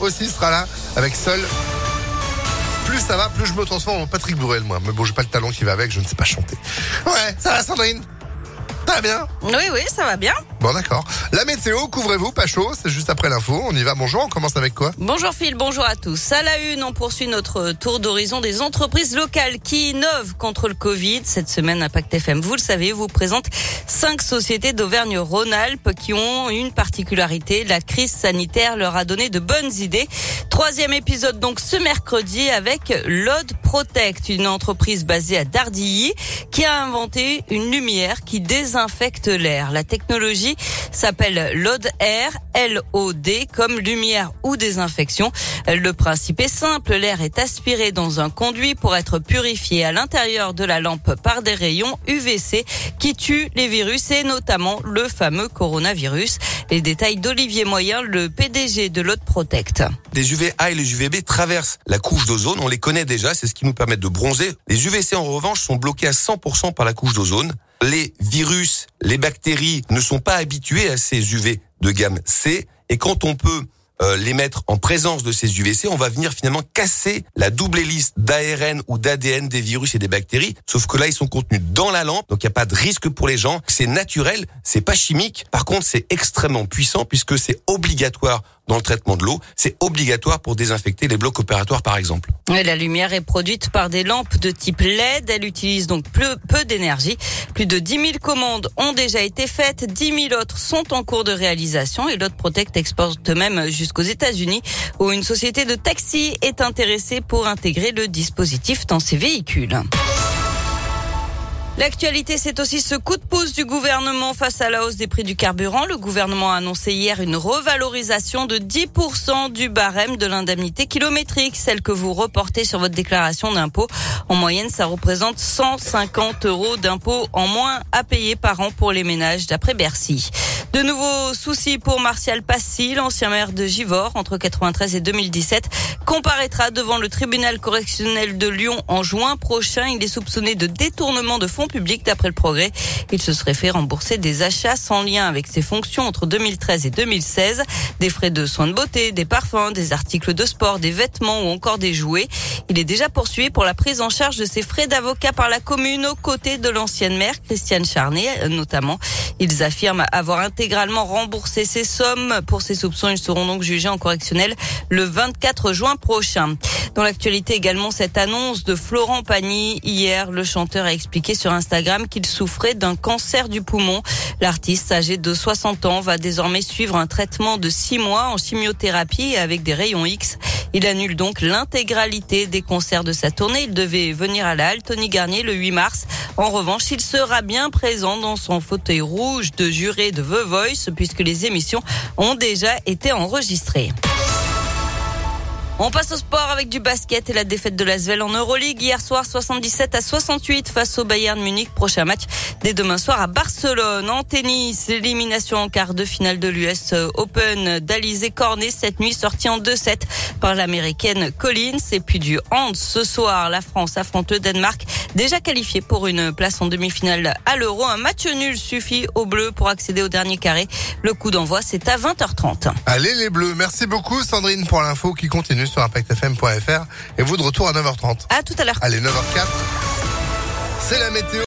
aussi sera là avec Seul. Plus ça va, plus je me transforme en Patrick Bourrel, moi. Mais bon, j'ai pas le talent qui va avec, je ne sais pas chanter. Ouais, ça va Sandrine? Ça va bien? Oui, oui, ça va bien. Bon, d'accord. La météo, couvrez-vous, pas chaud, c'est juste après l'info. On y va, bonjour, on commence avec quoi? Bonjour Phil, bonjour à tous. À la une, on poursuit notre tour d'horizon des entreprises locales qui innovent contre le Covid. Cette semaine, Impact FM, vous le savez, vous présente cinq sociétés d'Auvergne-Rhône-Alpes qui ont une particularité. La crise sanitaire leur a donné de bonnes idées. Troisième épisode donc ce mercredi avec Lod Protect, une entreprise basée à Dardilly qui a inventé une lumière qui désinfecte l'air. La technologie s'appelle LOD Air, L-O-D, comme lumière ou désinfection. Le principe est simple, l'air est aspiré dans un conduit pour être purifié à l'intérieur de la lampe par des rayons UVC qui tuent les virus et notamment le fameux coronavirus. Les détails d'Olivier Moyen, le PDG de LOD Protect. Les UVA et les UVB traversent la couche d'ozone, on les connaît déjà, c'est ce qui nous permet de bronzer. Les UVC en revanche sont bloqués à 100% par la couche d'ozone les virus, les bactéries ne sont pas habitués à ces UV de gamme C. Et quand on peut euh, les mettre en présence de ces UVC, on va venir finalement casser la double hélice d'ARN ou d'ADN des virus et des bactéries. Sauf que là, ils sont contenus dans la lampe, donc il n'y a pas de risque pour les gens. C'est naturel, c'est pas chimique. Par contre, c'est extrêmement puissant puisque c'est obligatoire dans le traitement de l'eau. C'est obligatoire pour désinfecter les blocs opératoires, par exemple. la lumière est produite par des lampes de type LED. Elle utilise donc peu, d'énergie. Plus de 10 000 commandes ont déjà été faites. 10 000 autres sont en cours de réalisation et l'autre Protect exporte même jusqu'aux États-Unis où une société de taxi est intéressée pour intégrer le dispositif dans ses véhicules. L'actualité, c'est aussi ce coup de pouce du gouvernement face à la hausse des prix du carburant. Le gouvernement a annoncé hier une revalorisation de 10% du barème de l'indemnité kilométrique, celle que vous reportez sur votre déclaration d'impôt. En moyenne, ça représente 150 euros d'impôt en moins à payer par an pour les ménages, d'après Bercy. De nouveaux soucis pour Martial Passy, l'ancien maire de Givors, entre 93 et 2017, comparaîtra devant le tribunal correctionnel de Lyon en juin prochain. Il est soupçonné de détournement de fonds publics d'après le progrès. Il se serait fait rembourser des achats sans lien avec ses fonctions entre 2013 et 2016, des frais de soins de beauté, des parfums, des articles de sport, des vêtements ou encore des jouets. Il est déjà poursuivi pour la prise en charge de ses frais d'avocat par la commune aux côtés de l'ancienne maire Christiane Charnet notamment. Ils affirment avoir intégralement remboursé ces sommes. Pour ces soupçons, ils seront donc jugés en correctionnel le 24 juin prochain. Dans l'actualité également, cette annonce de Florent Pagny. Hier, le chanteur a expliqué sur Instagram qu'il souffrait d'un cancer du poumon. L'artiste, âgé de 60 ans, va désormais suivre un traitement de 6 mois en chimiothérapie avec des rayons X. Il annule donc l'intégralité des concerts de sa tournée. Il devait venir à la Halle Tony Garnier le 8 mars. En revanche, il sera bien présent dans son fauteuil rouge de juré de The Voice puisque les émissions ont déjà été enregistrées. On passe au sport avec du basket et la défaite de l'Asvel en Euroleague hier soir 77 à 68 face au Bayern Munich. Prochain match dès demain soir à Barcelone. En tennis, l'élimination en quart de finale de l'US Open d'Alizé Cornet cette nuit sortie en 2-7 par l'américaine Collins. Et puis du hand ce soir, la France affronte le Danemark déjà qualifié pour une place en demi-finale à l'Euro. Un match nul suffit aux Bleus pour accéder au dernier carré. Le coup d'envoi c'est à 20h30. Allez les Bleus, merci beaucoup Sandrine pour l'info qui continue sur impactfm.fr et vous de retour à 9h30. À tout à l'heure. Allez, 9h04. C'est la météo.